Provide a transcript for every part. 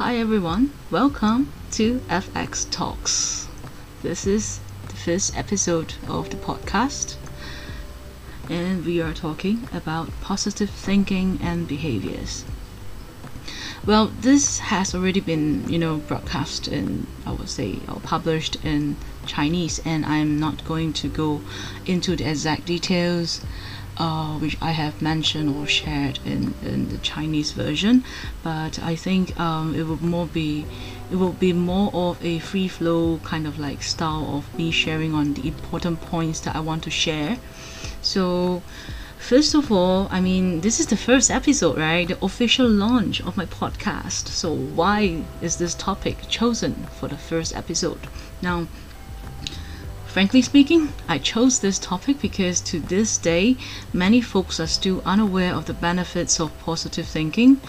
Hi everyone, welcome to FX Talks. This is the first episode of the podcast, and we are talking about positive thinking and behaviors. Well, this has already been, you know, broadcast and I would say, or published in Chinese, and I'm not going to go into the exact details uh, which I have mentioned or shared in, in the Chinese version, but I think um, it will more be it will be more of a free flow kind of like style of me sharing on the important points that I want to share. So First of all, I mean, this is the first episode, right? The official launch of my podcast. So, why is this topic chosen for the first episode? Now, Frankly speaking, I chose this topic because to this day, many folks are still unaware of the benefits of positive thinking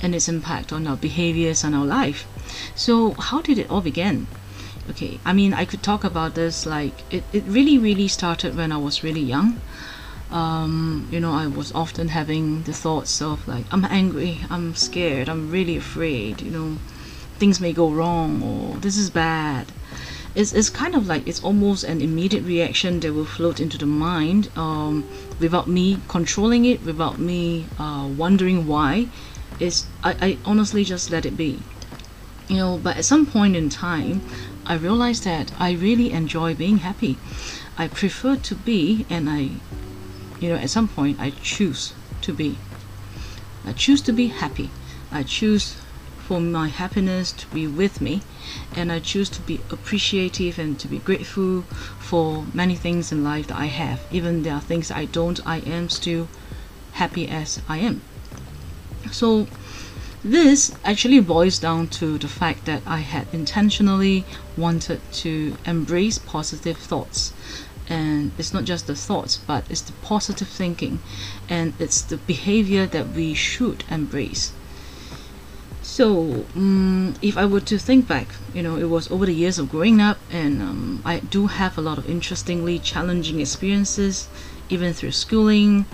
and its impact on our behaviors and our life. So, how did it all begin? Okay, I mean, I could talk about this like it, it really, really started when I was really young. Um, you know, I was often having the thoughts of like, I'm angry, I'm scared, I'm really afraid, you know, things may go wrong or this is bad it's, it's kind of like it's almost an immediate reaction that will float into the mind um, without me controlling it without me uh, wondering why. It's I, I honestly just let it be. You know but at some point in time I realized that I really enjoy being happy. I prefer to be and I you know at some point I choose to be. I choose to be happy. I choose for my happiness to be with me. And I choose to be appreciative and to be grateful for many things in life that I have. Even there are things I don't I am still happy as I am. So this actually boils down to the fact that I had intentionally wanted to embrace positive thoughts. And it's not just the thoughts but it's the positive thinking. And it's the behavior that we should embrace so, um, if I were to think back, you know, it was over the years of growing up, and um, I do have a lot of interestingly challenging experiences, even through schooling,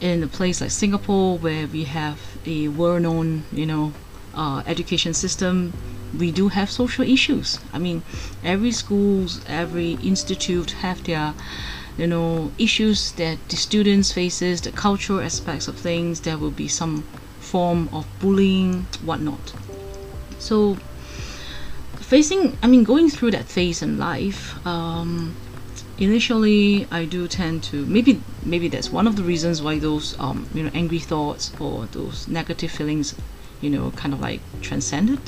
in a place like Singapore, where we have a well-known, you know, uh, education system. We do have social issues. I mean, every schools, every institute have their you know issues that the students faces the cultural aspects of things there will be some form of bullying, whatnot. So, facing, I mean, going through that phase in life, um, initially I do tend to maybe maybe that's one of the reasons why those um, you know angry thoughts or those negative feelings, you know, kind of like transcended.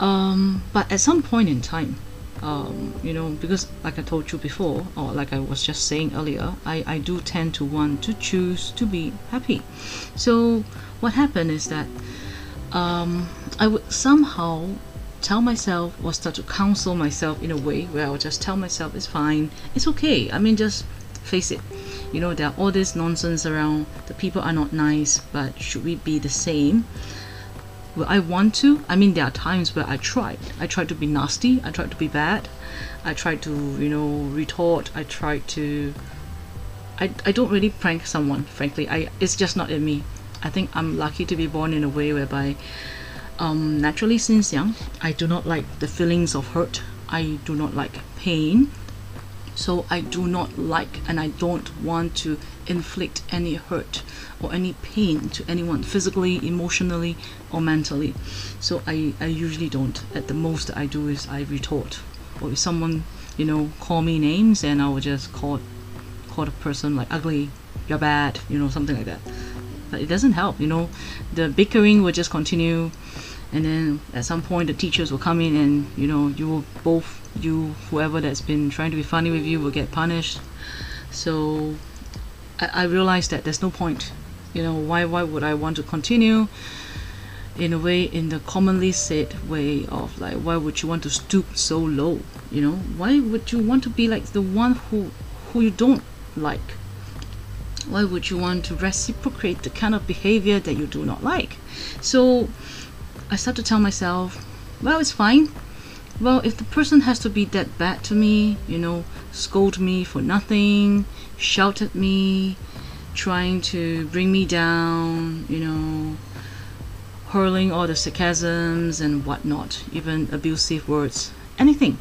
Um, but at some point in time, um, you know, because like I told you before, or like I was just saying earlier, I, I do tend to want to choose to be happy. So what happened is that um, I would somehow tell myself or start to counsel myself in a way where I would just tell myself it's fine, it's okay. I mean, just face it. You know, there are all this nonsense around. The people are not nice, but should we be the same? Will I want to? I mean, there are times where I tried. I tried to be nasty. I tried to be bad. I tried to, you know, retort. I tried to. I, I don't really prank someone, frankly. I it's just not in me. I think I'm lucky to be born in a way whereby um, naturally since young I do not like the feelings of hurt I do not like pain so I do not like and I don't want to inflict any hurt or any pain to anyone physically emotionally or mentally. So I, I usually don't. At the most I do is I retort. Or if someone you know call me names and I will just call call the person like ugly you're bad you know something like that. But it doesn't help you know. The bickering will just continue and then at some point the teachers will come in and you know you will both you whoever that's been trying to be funny with you will get punished. So I, I realized that there's no point you know why why would I want to continue in a way in the commonly said way of like why would you want to stoop so low you know why would you want to be like the one who who you don't like why would you want to reciprocate the kind of behavior that you do not like? So I start to tell myself, well, it's fine. Well, if the person has to be that bad to me, you know, scold me for nothing, shout at me, trying to bring me down, you know, hurling all the sarcasms and whatnot, even abusive words, anything.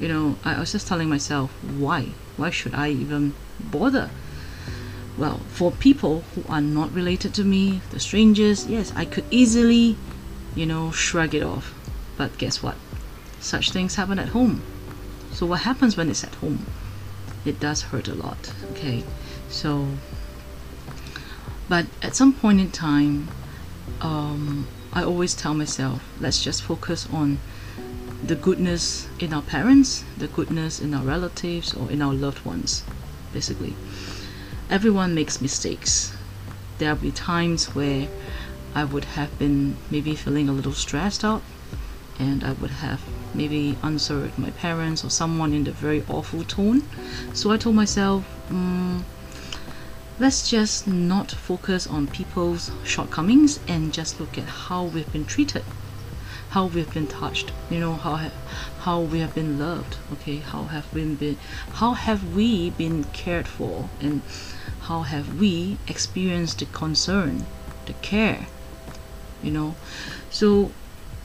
You know, I was just telling myself, why? Why should I even bother? Well, for people who are not related to me, the strangers, yes, I could easily, you know, shrug it off. But guess what? Such things happen at home. So what happens when it's at home? It does hurt a lot, okay? So, but at some point in time, um, I always tell myself, let's just focus on the goodness in our parents, the goodness in our relatives, or in our loved ones, basically everyone makes mistakes. There'll be times where I would have been maybe feeling a little stressed out and I would have maybe answered my parents or someone in a very awful tone. So I told myself, mm, let's just not focus on people's shortcomings and just look at how we've been treated, how we've been touched, you know, how how we have been loved, okay, how have we been, how have we been cared for, and how have we experienced the concern, the care, you know. So,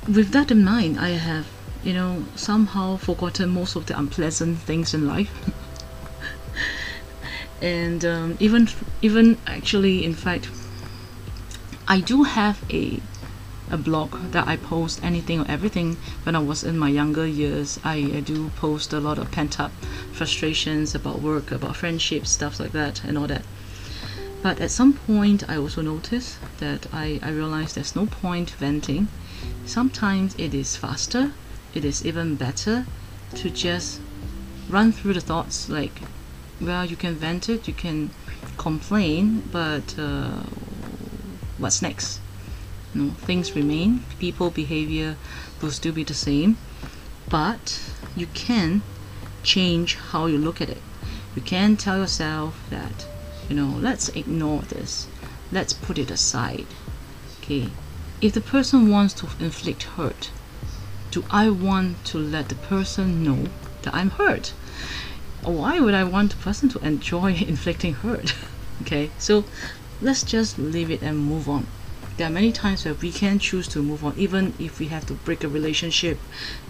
with that in mind, I have, you know, somehow forgotten most of the unpleasant things in life. and um, even, even actually, in fact, I do have a a blog that I post anything or everything when I was in my younger years. I, I do post a lot of pent up frustrations about work, about friendships, stuff like that, and all that. But at some point, I also noticed that I, I realized there's no point venting. Sometimes it is faster, it is even better to just run through the thoughts like, well, you can vent it, you can complain, but uh, what's next? you know, things remain, people behavior will still be the same, but you can change how you look at it. You can tell yourself that, you know, let's ignore this. Let's put it aside. Okay. If the person wants to inflict hurt, do I want to let the person know that I'm hurt? Why would I want the person to enjoy inflicting hurt? okay, so let's just leave it and move on. There are many times where we can choose to move on even if we have to break a relationship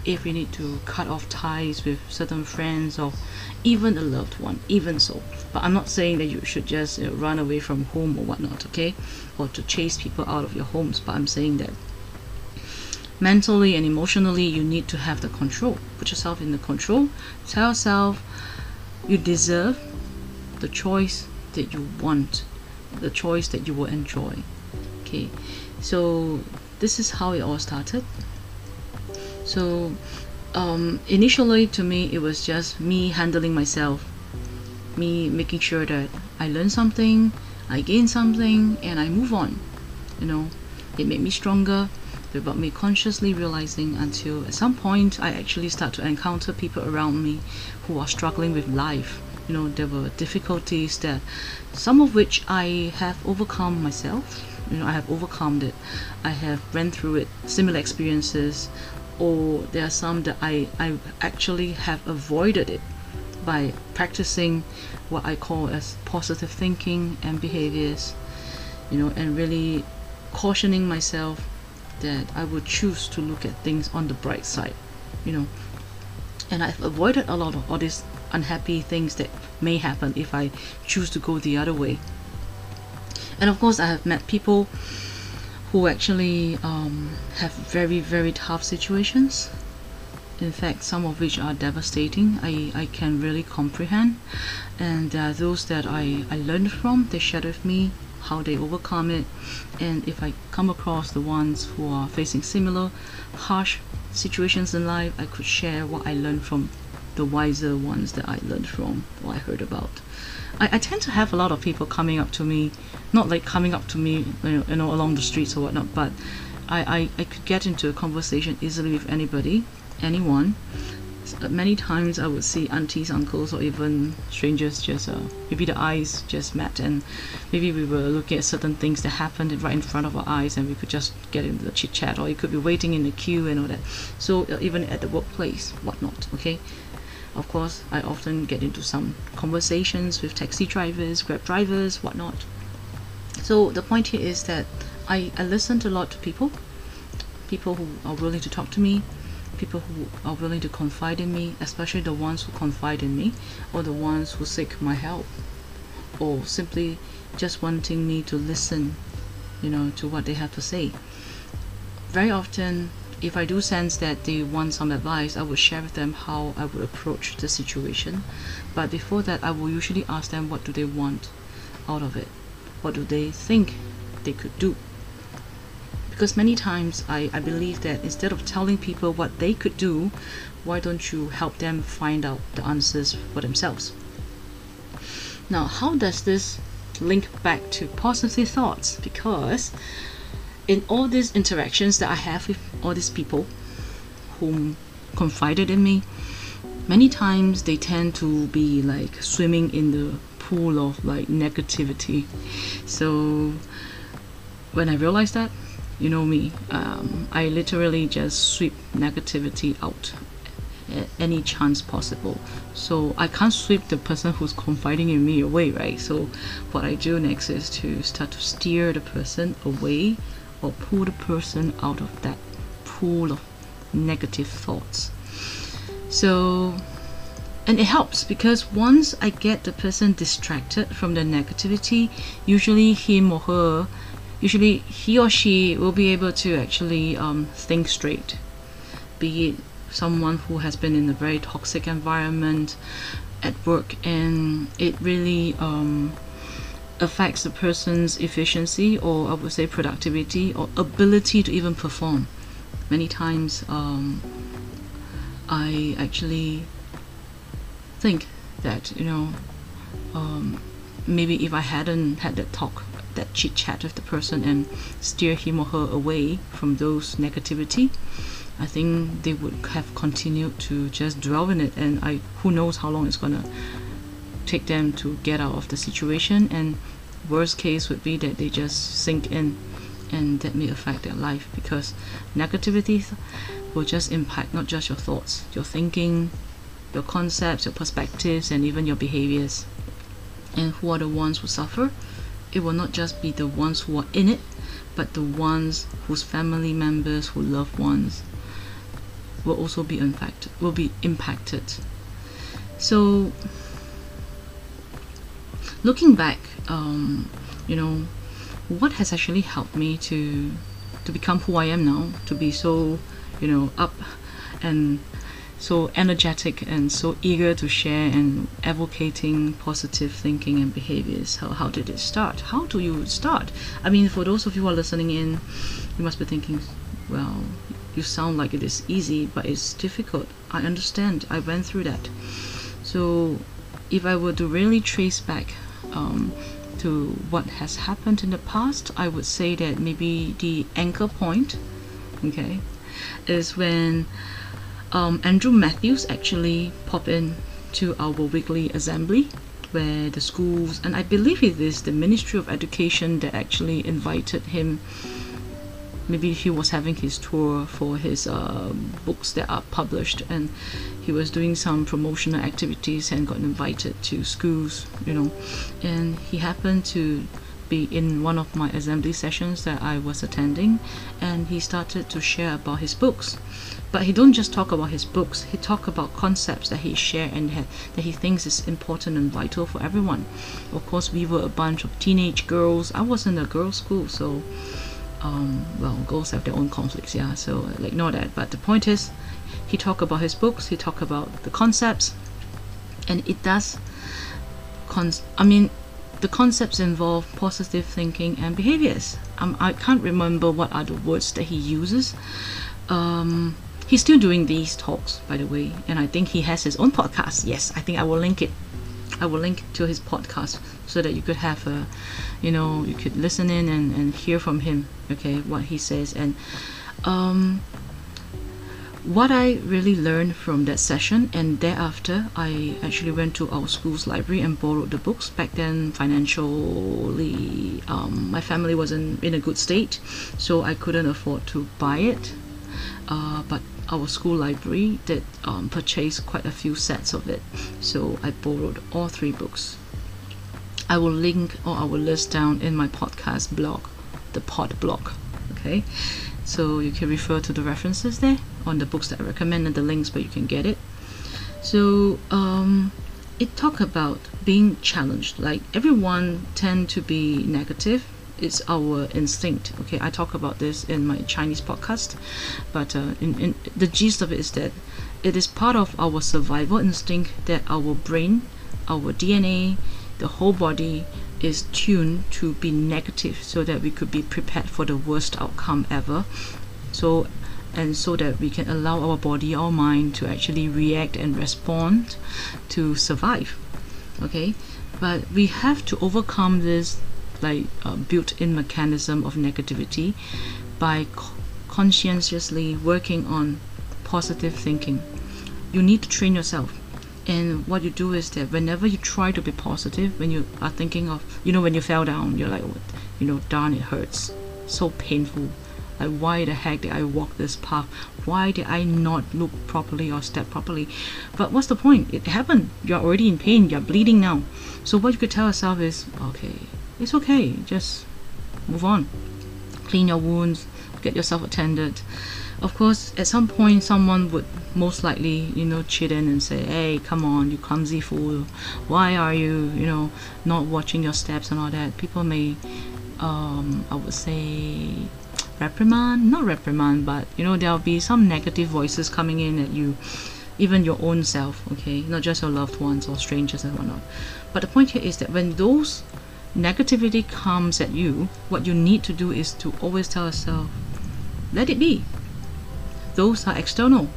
if we need to cut off ties with certain friends or even a loved one even so. But i'm not saying that you should just you know, run away from home or whatnot okay? Or to chase people out of your homes but i'm saying that mentally and emotionally you need to have the control. Put yourself in the control. Tell yourself you deserve the choice that you want the choice that you will enjoy. Okay so this is how it all started. So um, initially to me it was just me handling myself me making sure that I learn something I gain something and I move on. You know it made me stronger without me consciously realizing until at some point I actually start to encounter people around me who are struggling with life. You know there were difficulties that some of which I have overcome myself. You know I have overcome it. I have went through it similar experiences or there are some that I, I actually have avoided it by practicing what I call as positive thinking and behaviors you know and really cautioning myself that I would choose to look at things on the bright side you know. And I've avoided a lot of all these unhappy things that may happen if I choose to go the other way. And of course I have met people who actually um, have very very tough situations. In fact some of which are devastating. I, I can really comprehend. And are those that I, I learned from they shared with me how they overcome it and if I come across the ones who are facing similar harsh situations in life I could share what I learned from the wiser ones that I learned from or I heard about I, I tend to have a lot of people coming up to me, not like coming up to me, you know, you know along the streets or whatnot, but I, I, I could get into a conversation easily with anybody, anyone. Many times I would see aunties, uncles, or even strangers just uh, maybe the eyes just met, and maybe we were looking at certain things that happened right in front of our eyes, and we could just get into the chit chat, or you could be waiting in the queue and all that. So uh, even at the workplace, whatnot. Okay, of course, I often get into some conversations with taxi drivers, grab drivers, whatnot. So the point here is that I, I listen a lot to people, people who are willing to talk to me, people who are willing to confide in me, especially the ones who confide in me, or the ones who seek my help, or simply just wanting me to listen, you know, to what they have to say. Very often, if I do sense that they want some advice, I will share with them how I would approach the situation. But before that, I will usually ask them what do they want out of it? What do they think they could do? Because many times I, I believe that instead of telling people what they could do, why don't you help them find out the answers for themselves? Now, how does this link back to positive thoughts? Because in all these interactions that I have with all these people whom confided in me, many times they tend to be like swimming in the pool of like negativity. So when I realized that, you know me, um, I literally just sweep negativity out at any chance possible. So I can't sweep the person who's confiding in me away, right? So what I do next is to start to steer the person away or pull the person out of that pool of negative thoughts. So, and it helps because once I get the person distracted from the negativity, usually him or her, usually he or she will be able to actually um, think straight. Be it someone who has been in a very toxic environment at work and it really um, affects the person's efficiency or I would say productivity or ability to even perform. Many times um, I actually think that, you know, um, maybe if I hadn't had that talk, that chit chat with the person and steer him or her away from those negativity, I think they would have continued to just dwell in it. And I who knows how long it's gonna take them to get out of the situation. And worst case would be that they just sink in and that may affect their life because negativity will just impact not just your thoughts your thinking your concepts your perspectives and even your behaviors. And who are the ones who suffer it will not just be the ones who are in it but the ones whose family members who loved ones will also be impacted will be impacted. So looking back, um, you know, what has actually helped me to to become who I am now, to be so, you know, up and so energetic and so eager to share and advocating positive thinking and behaviors. How, how did it start? How do you start? I mean, for those of you who are listening in, you must be thinking, well, you sound like it is easy, but it's difficult. I understand. I went through that. So, if I were to really trace back um, to what has happened in the past, I would say that maybe the anchor point, okay, is when um, Andrew Matthews actually popped in to our weekly assembly where the schools and I believe it is the Ministry of Education that actually invited him. Maybe he was having his tour for his uh, books that are published and he was doing some promotional activities and got invited to schools you know. And he happened to be in one of my assembly sessions that I was attending and he started to share about his books but he don't just talk about his books he talk about concepts that he share and that he thinks is important and vital for everyone of course we were a bunch of teenage girls I was in a girls school so um, well, girls have their own conflicts, yeah. So uh, like ignore that. But the point is, he talk about his books. He talk about the concepts, and it does. Cons- I mean, the concepts involve positive thinking and behaviors. Um, I can't remember what are the words that he uses. Um, he's still doing these talks, by the way, and I think he has his own podcast. Yes, I think I will link it I will link to his podcast so that you could have a, you know, you could listen in and, and hear from him, okay, what he says. And um, what I really learned from that session, and thereafter, I actually went to our school's library and borrowed the books. Back then, financially, um, my family wasn't in a good state, so I couldn't afford to buy it. Uh, but our school library did um, purchase quite a few sets of it so I borrowed all three books I will link or I will list down in my podcast blog the pod blog. Okay, so you can refer to the references there on the books that I recommend and the links where you can get it. So um, it talk about being challenged. Like everyone tend to be negative. It's our instinct. Okay, I talk about this in my Chinese podcast, but uh, in, in the gist of it is that it is part of our survival instinct that our brain, our DNA, the whole body is tuned to be negative so that we could be prepared for the worst outcome ever. So and so that we can allow our body, our mind to actually react and respond to survive. Okay, but we have to overcome this like uh, built-in mechanism of negativity by co- conscientiously working on positive thinking. You need to train yourself. And what you do is that whenever you try to be positive, when you are thinking of, you know, when you fell down, you're like, you know, darn, it hurts. So painful like why the heck did I walk this path? Why did I not look properly or step properly? But what's the point? It happened. You're already in pain. You're bleeding now. So what you could tell yourself is okay it's okay. Just move on. Clean your wounds. Get yourself attended. Of course at some point someone would most likely you know chit in and say hey come on you clumsy fool. Why are you you know not watching your steps and all that? People may um, I would say reprimand not reprimand but you know there'll be some negative voices coming in at you even your own self okay? Not just your loved ones or strangers and whatnot. But the point here is that when those negativity comes at you what you need to do is to always tell yourself let it be. Those are external.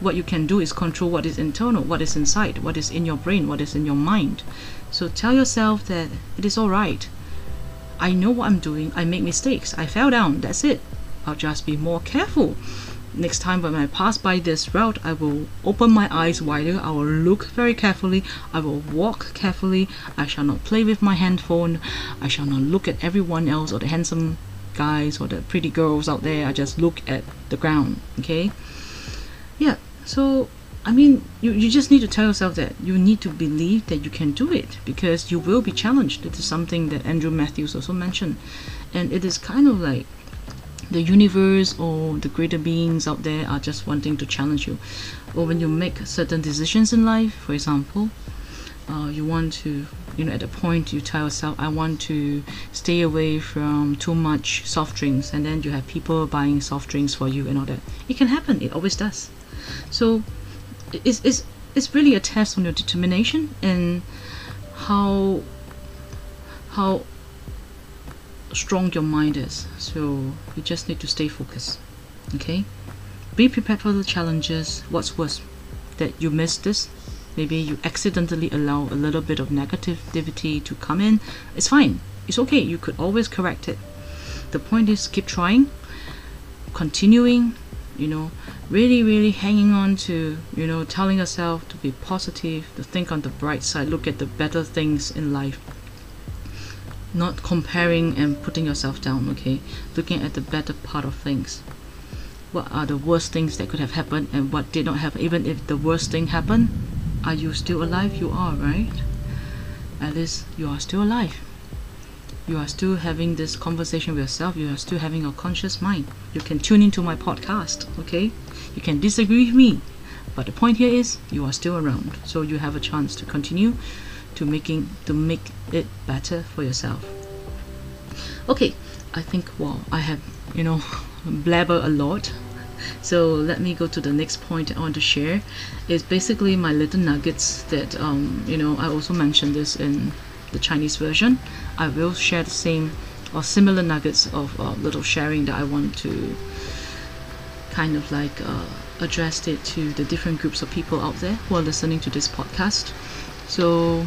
What you can do is control what is internal what is inside what is in your brain what is in your mind. So tell yourself that it is all right I know what I'm doing. I make mistakes. I fell down. That's it. I'll just be more careful. Next time when I pass by this route, I will open my eyes wider. I will look very carefully. I will walk carefully. I shall not play with my handphone. I shall not look at everyone else or the handsome guys or the pretty girls out there. I just look at the ground. Okay? Yeah. So I mean, you, you just need to tell yourself that you need to believe that you can do it because you will be challenged. It is something that Andrew Matthews also mentioned. And it is kind of like the universe or the greater beings out there are just wanting to challenge you. Or when you make certain decisions in life, for example, uh, you want to, you know, at a point you tell yourself, I want to stay away from too much soft drinks, and then you have people buying soft drinks for you and all that. It can happen, it always does. So it's, it's, it's really a test on your determination and how how strong your mind is. So you just need to stay focused okay? Be prepared for the challenges. What's worse that you miss this? Maybe you accidentally allow a little bit of negativity to come in. It's fine. It's okay. You could always correct it. The point is keep trying continuing you know really really hanging on to you know telling yourself to be positive to think on the bright side look at the better things in life. Not comparing and putting yourself down okay? Looking at the better part of things. What are the worst things that could have happened and what did not happen? Even if the worst thing happened are you still alive? You are right? At least you are still alive you are still having this conversation with yourself. You are still having a conscious mind. You can tune into my podcast okay? You can disagree with me but the point here is you are still around. So you have a chance to continue to making to make it better for yourself. Okay i think well i have you know blabber a lot. So let me go to the next point I want to share. Is basically my little nuggets that um, you know I also mentioned this in the Chinese version. I will share the same or similar nuggets of uh, little sharing that I want to kind of like uh, address it to the different groups of people out there who are listening to this podcast. So,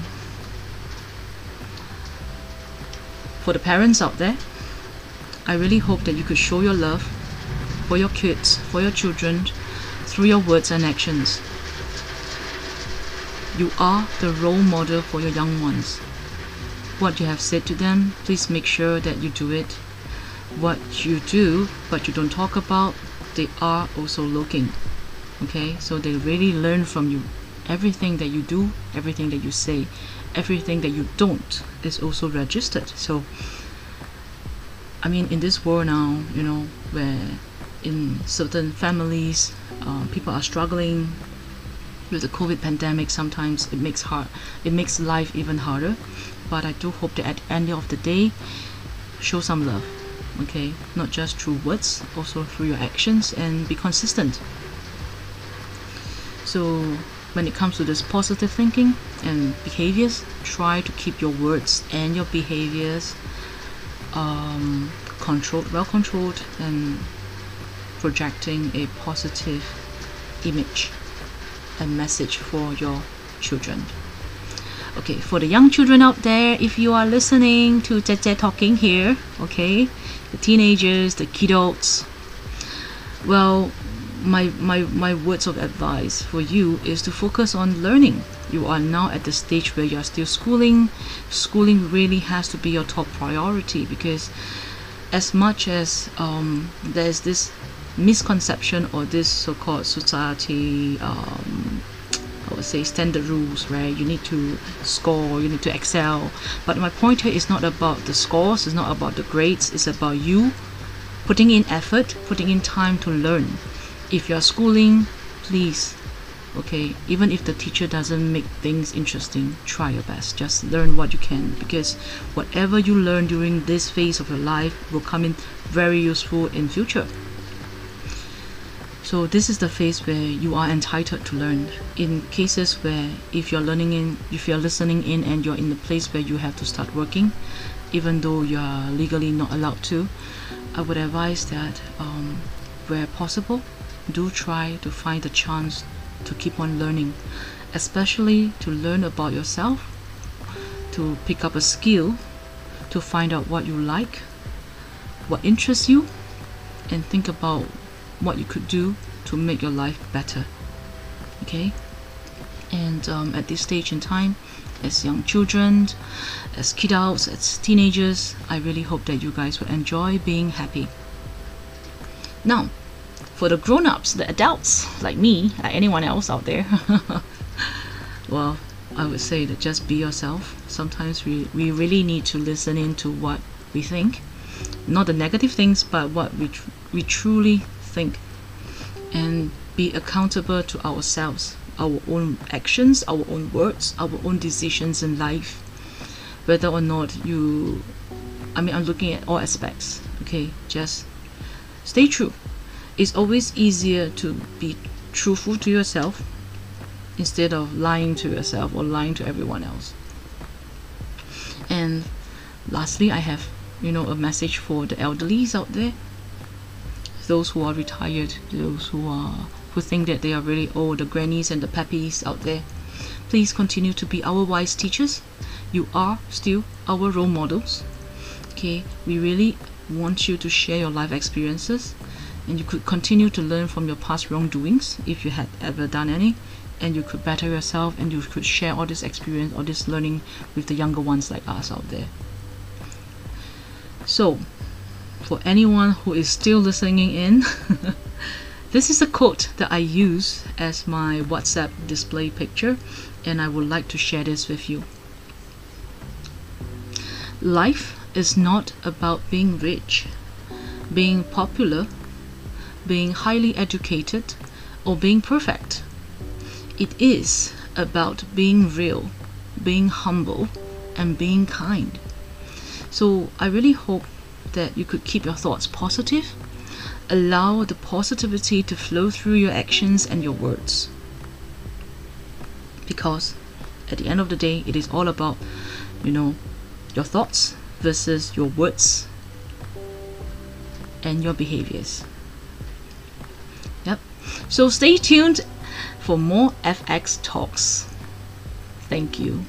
for the parents out there, I really hope that you could show your love for your kids, for your children, through your words and actions. You are the role model for your young ones what you have said to them, please make sure that you do it. What you do, but you don't talk about, they are also looking. Okay, so they really learn from you. Everything that you do, everything that you say, everything that you don't is also registered. So I mean, in this world now, you know, where in certain families, uh, people are struggling with the COVID pandemic. Sometimes it makes hard, it makes life even harder. But I do hope that at the end of the day, show some love. Okay, not just through words, also through your actions, and be consistent. So when it comes to this positive thinking and behaviors, try to keep your words and your behaviors um, controlled, well controlled, and projecting a positive image and message for your children. Okay, for the young children out there, if you are listening to Tete talking here, okay, the teenagers, the kiddos, well, my, my, my words of advice for you is to focus on learning. You are now at the stage where you are still schooling. Schooling really has to be your top priority because as much as um, there's this misconception or this so-called society um, I would say standard rules right? You need to score you need to excel. But my point here is not about the scores it's not about the grades it's about you putting in effort putting in time to learn. If you're schooling please okay even if the teacher doesn't make things interesting try your best. Just learn what you can because whatever you learn during this phase of your life will come in very useful in future so this is the phase where you are entitled to learn. In cases where if you're learning in, if you're listening in and you're in the place where you have to start working, even though you are legally not allowed to, I would advise that um, where possible, do try to find a chance to keep on learning, especially to learn about yourself, to pick up a skill, to find out what you like, what interests you, and think about what you could do to make your life better okay? And um, at this stage in time as young children as kiddos as teenagers I really hope that you guys will enjoy being happy. Now for the grown-ups the adults like me like anyone else out there well I would say that just be yourself. Sometimes we, we really need to listen in to what we think. Not the negative things but what we, tr- we truly think and be accountable to ourselves, our own actions, our own words, our own decisions in life. Whether or not you, I mean, I'm looking at all aspects, okay? Just stay true. It's always easier to be truthful to yourself instead of lying to yourself or lying to everyone else. And lastly, I have, you know, a message for the elderlies out there those who are retired, those who are who think that they are really old, the grannies and the pappies out there. Please continue to be our wise teachers. You are still our role models. Okay, we really want you to share your life experiences and you could continue to learn from your past wrongdoings if you had ever done any and you could better yourself and you could share all this experience all this learning with the younger ones like us out there so for anyone who is still listening in, this is a quote that I use as my WhatsApp display picture, and I would like to share this with you. Life is not about being rich, being popular, being highly educated, or being perfect. It is about being real, being humble, and being kind. So I really hope that you could keep your thoughts positive, allow the positivity to flow through your actions and your words. Because at the end of the day, it is all about, you know, your thoughts versus your words and your behaviors. Yep. So stay tuned for more FX talks. Thank you.